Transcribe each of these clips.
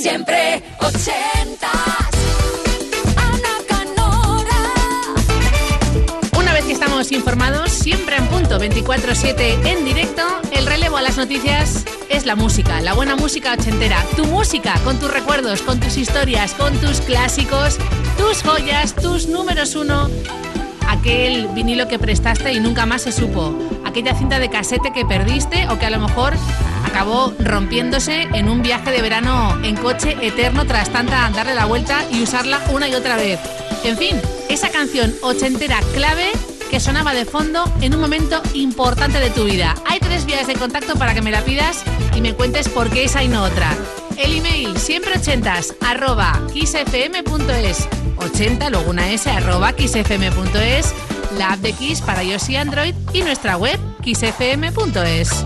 Siempre ochentas. Ana Canora. Una vez que estamos informados, siempre en punto 24-7 en directo, el relevo a las noticias es la música, la buena música ochentera. Tu música, con tus recuerdos, con tus historias, con tus clásicos, tus joyas, tus números uno. Aquel vinilo que prestaste y nunca más se supo. Aquella cinta de casete que perdiste o que a lo mejor acabó rompiéndose en un viaje de verano en coche eterno tras tanta darle la vuelta y usarla una y otra vez. En fin, esa canción ochentera clave que sonaba de fondo en un momento importante de tu vida. Hay tres vías de contacto para que me la pidas y me cuentes por qué esa y no otra. El email siempre ochentas kissfm.es 80, luego una s arroba kissfm.es la app de Kiss para iOS y Android y nuestra web kissfm.es.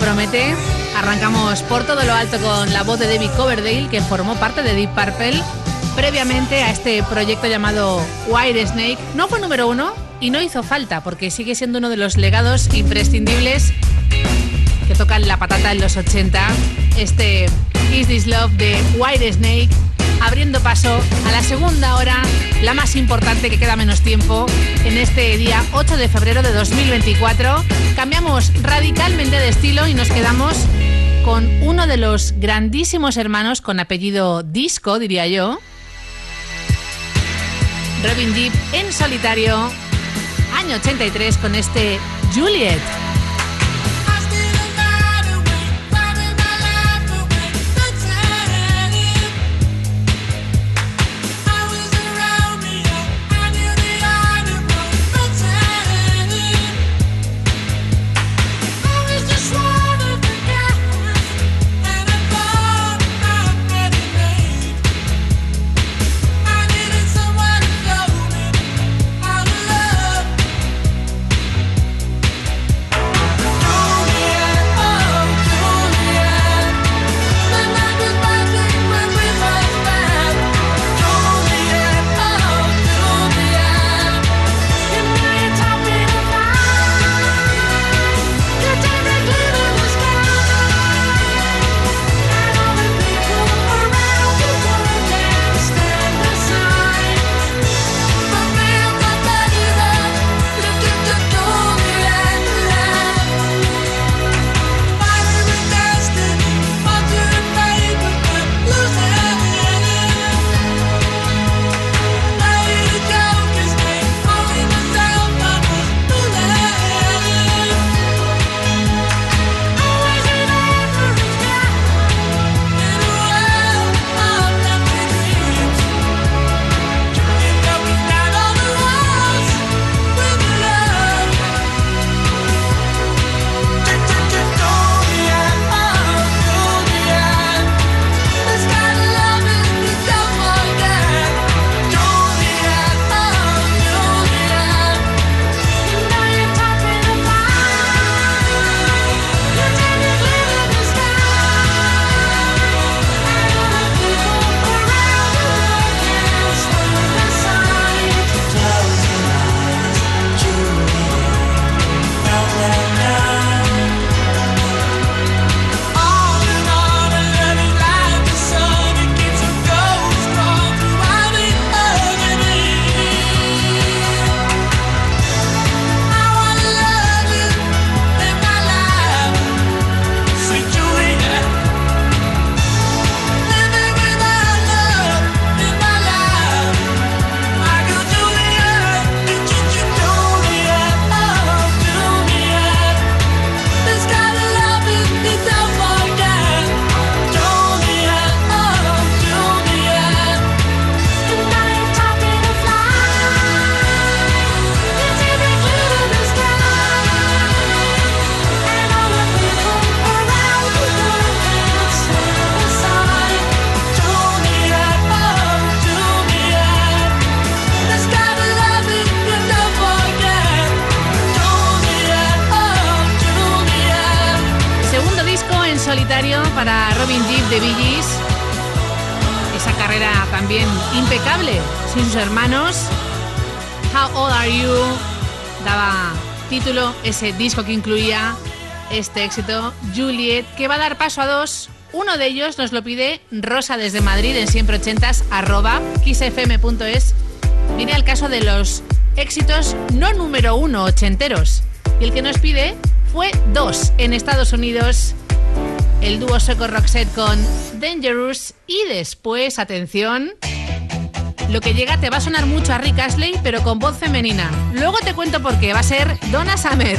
promete. Arrancamos por todo lo alto con la voz de David Coverdale, que formó parte de Deep Purple previamente a este proyecto llamado White Snake. No fue número uno y no hizo falta, porque sigue siendo uno de los legados imprescindibles que tocan la patata en los 80. Este Is This Love de White Snake, abriendo paso a la segunda hora, la más importante que queda menos tiempo, en este día 8 de febrero de 2024. Cambiamos radicalmente de estilo y nos quedamos con uno de los grandísimos hermanos con apellido disco, diría yo. Robin Deep en solitario, año 83 con este Juliet. ese disco que incluía este éxito, Juliet, que va a dar paso a dos. Uno de ellos nos lo pide Rosa desde Madrid en siempre ochentas arroba xfm.es. Viene al caso de los éxitos no número uno ochenteros. Y el que nos pide fue dos en Estados Unidos. El dúo sueco Roxette con Dangerous y después, atención, lo que llega te va a sonar mucho a Rick Astley, pero con voz femenina. Luego te cuento por qué. Va a ser Donna Summer.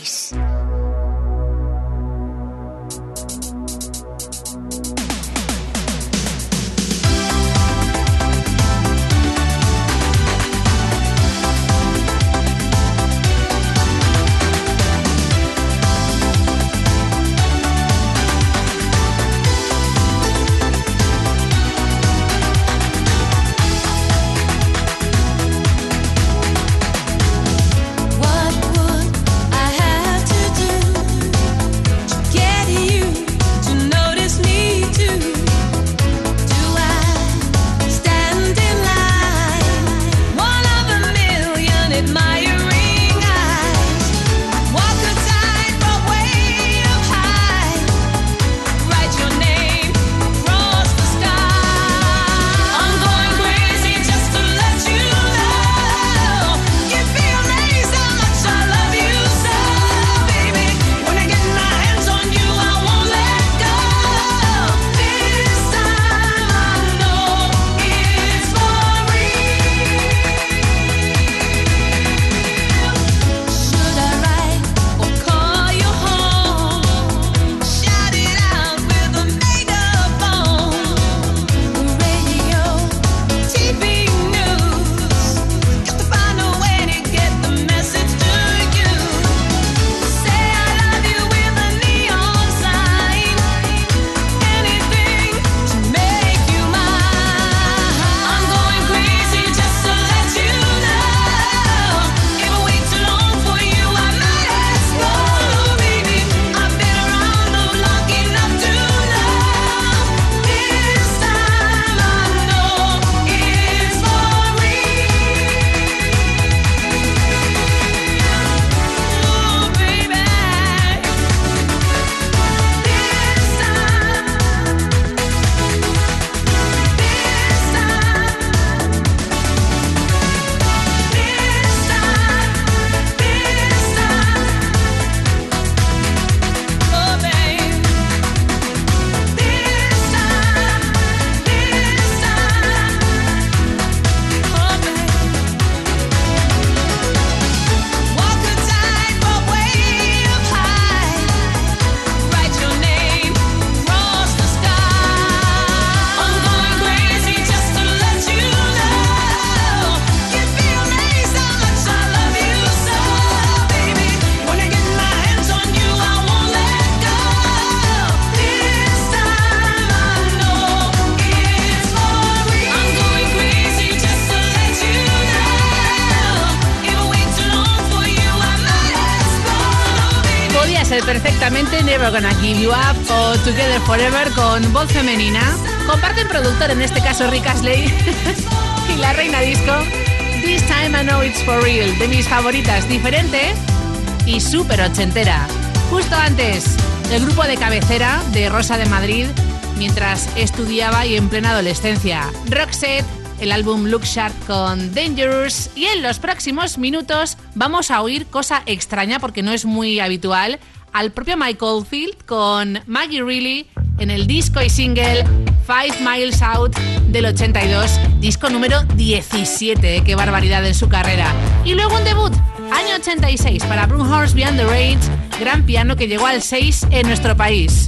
Never Gonna Give You Up o Together Forever con voz femenina. Comparten productor, en este caso Rick Astley y la reina disco. This Time I Know It's For Real, de mis favoritas, diferente y súper ochentera. Justo antes, el grupo de cabecera de Rosa de Madrid, mientras estudiaba y en plena adolescencia. Roxette, el álbum Look Sharp con Dangerous. Y en los próximos minutos vamos a oír cosa extraña porque no es muy habitual. Al propio Mike Oldfield con Maggie Reilly en el disco y single Five Miles Out del 82, disco número 17, ¿eh? qué barbaridad en su carrera. Y luego un debut, año 86, para Horse Beyond the Range, gran piano que llegó al 6 en nuestro país.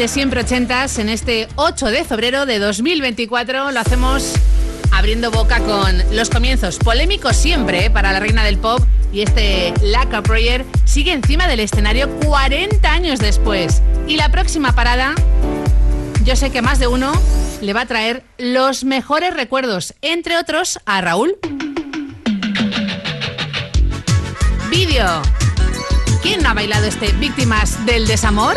De Siempre Ochentas en este 8 de febrero de 2024. Lo hacemos abriendo boca con los comienzos polémicos siempre ¿eh? para la reina del pop y este Laca Prayer sigue encima del escenario 40 años después. Y la próxima parada, yo sé que más de uno le va a traer los mejores recuerdos, entre otros a Raúl. ¿Quién ha bailado este Víctimas del Desamor?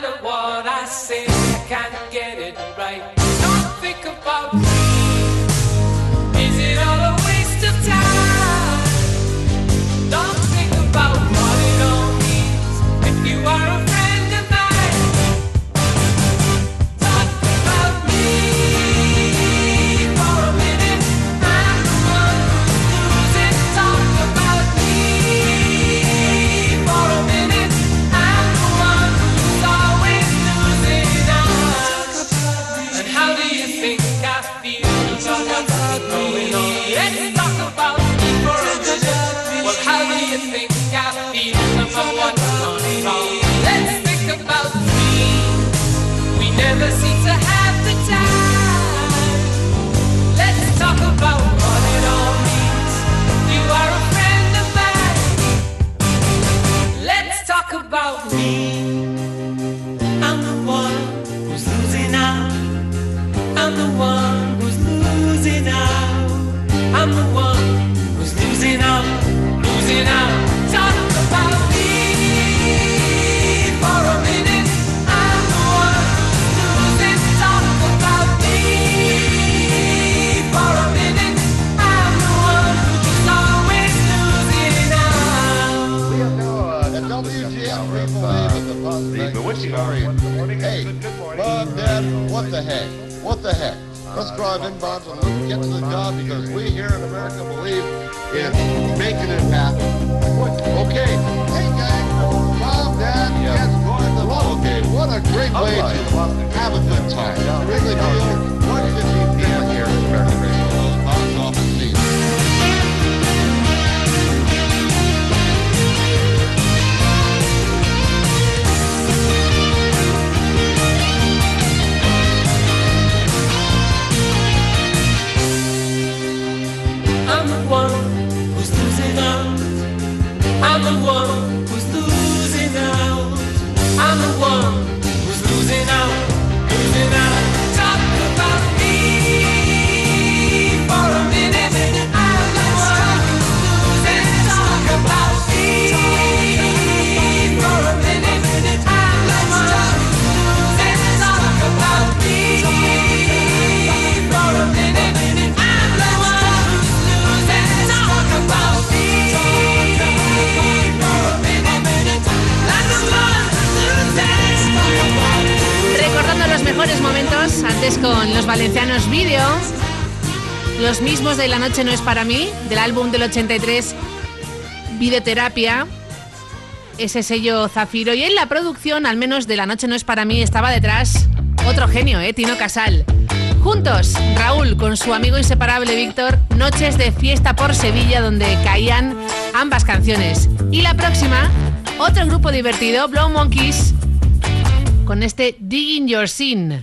matter what I say, I can't get it. drive in bonds and let's get to the job because we here in America believe in making it happen. Okay. Hey, guys. Mom, Dad, yeah. yes, go to the ball game. What a great way to have a good time. Wrigley oh, Field. the one who's losing out. I'm the one. con los valencianos Video, los mismos de La Noche No es para mí, del álbum del 83, Videoterapia, ese sello Zafiro. Y en la producción, al menos de La Noche No es para mí, estaba detrás otro genio, eh, Tino Casal. Juntos, Raúl con su amigo inseparable Víctor, noches de fiesta por Sevilla donde caían ambas canciones. Y la próxima, otro grupo divertido, Blow Monkeys, con este Digging Your Sin.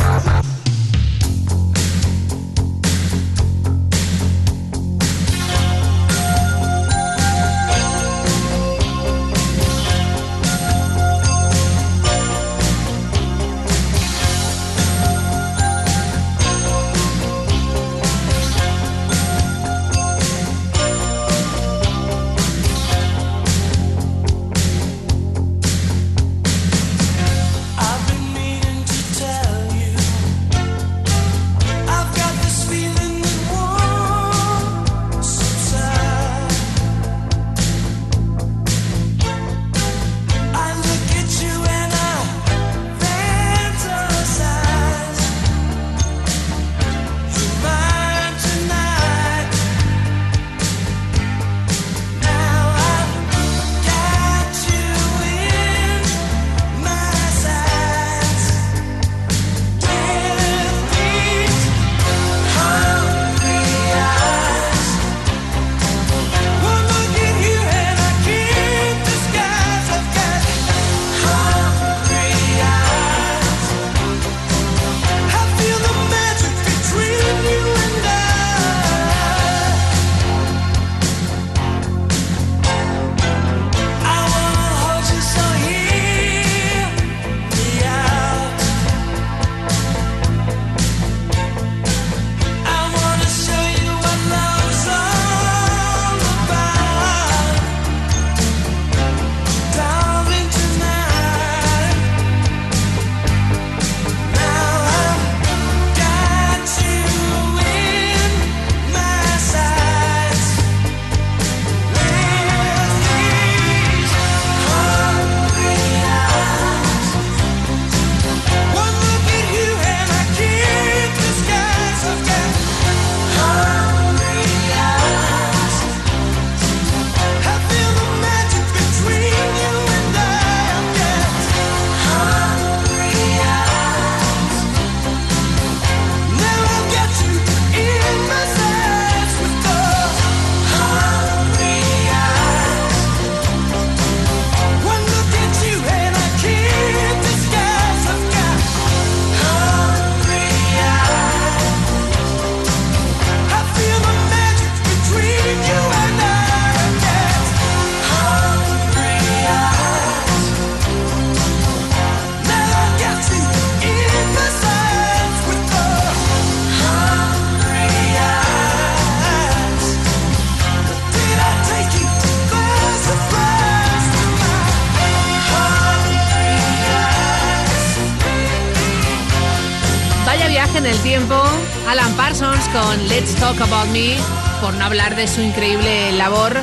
Alan Parsons con Let's Talk About Me, por no hablar de su increíble labor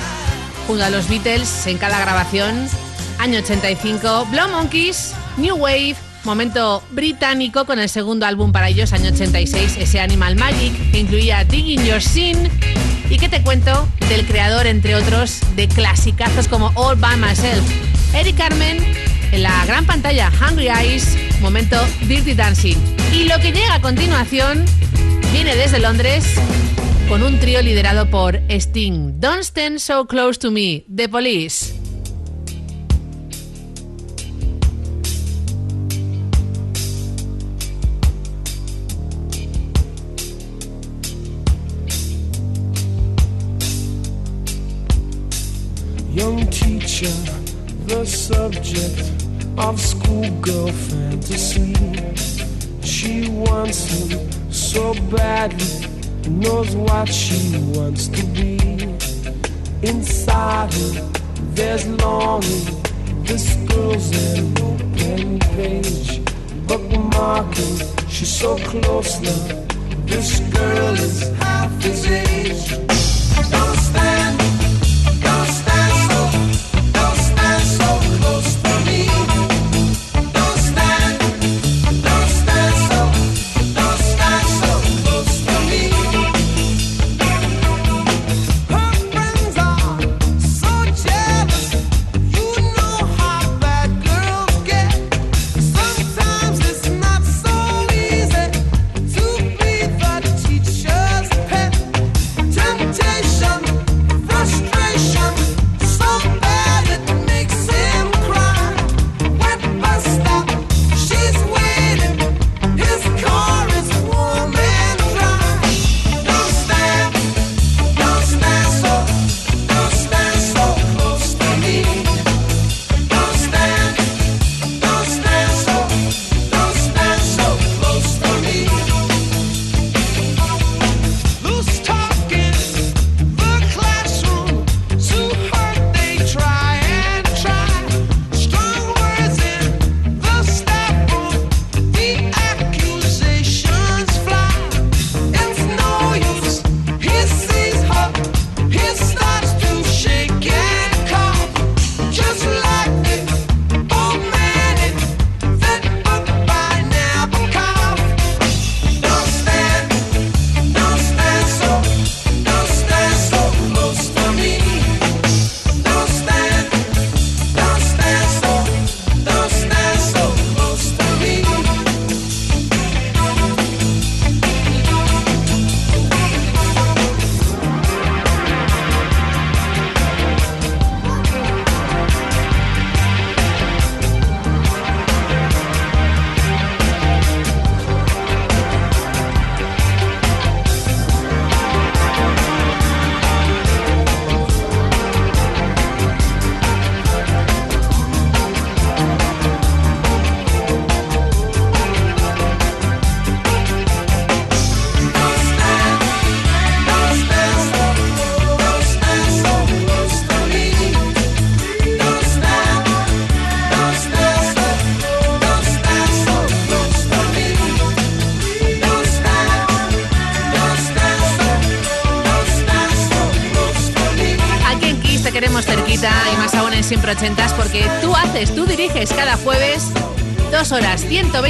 junto a los Beatles en cada grabación. Año 85, Blow Monkeys, New Wave, momento británico con el segundo álbum para ellos, año 86, ese Animal Magic, que incluía Digging Your Sin. Y que te cuento del creador, entre otros, de clasicazos como All By Myself. Eric Carmen, en la gran pantalla, Hungry Eyes, momento Dirty Dancing. Y lo que llega a continuación viene desde Londres con un trío liderado por Sting. Don't stand so close to me, The Police. Young teacher, the subject of schoolgirl fantasy. She wants him so badly, knows what she wants to be. Inside her, there's longing. This girl's an open page, bookmarking. She's so close now. This girl is half his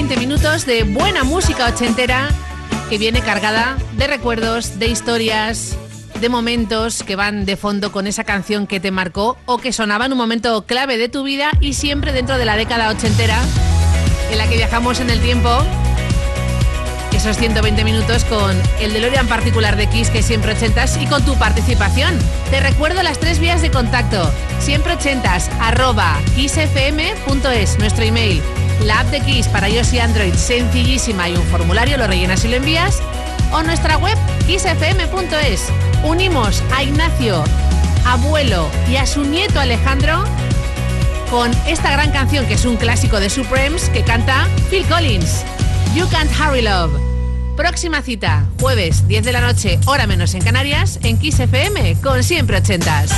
120 minutos de buena música ochentera que viene cargada de recuerdos, de historias, de momentos que van de fondo con esa canción que te marcó o que sonaba en un momento clave de tu vida y siempre dentro de la década ochentera en la que viajamos en el tiempo esos 120 minutos con el DeLorean particular de Kiss que siempre ochentas y con tu participación. Te recuerdo las tres vías de contacto. Siempre ochentas arroba kissfm.es, nuestro email. La app de Kiss para iOS y Android, sencillísima y un formulario, lo rellenas y lo envías. O nuestra web kissfm.es. Unimos a Ignacio, abuelo y a su nieto Alejandro con esta gran canción que es un clásico de Supremes que canta Phil Collins. You Can't Hurry Love. Próxima cita, jueves 10 de la noche, hora menos en Canarias, en Kiss FM, con siempre ochentas.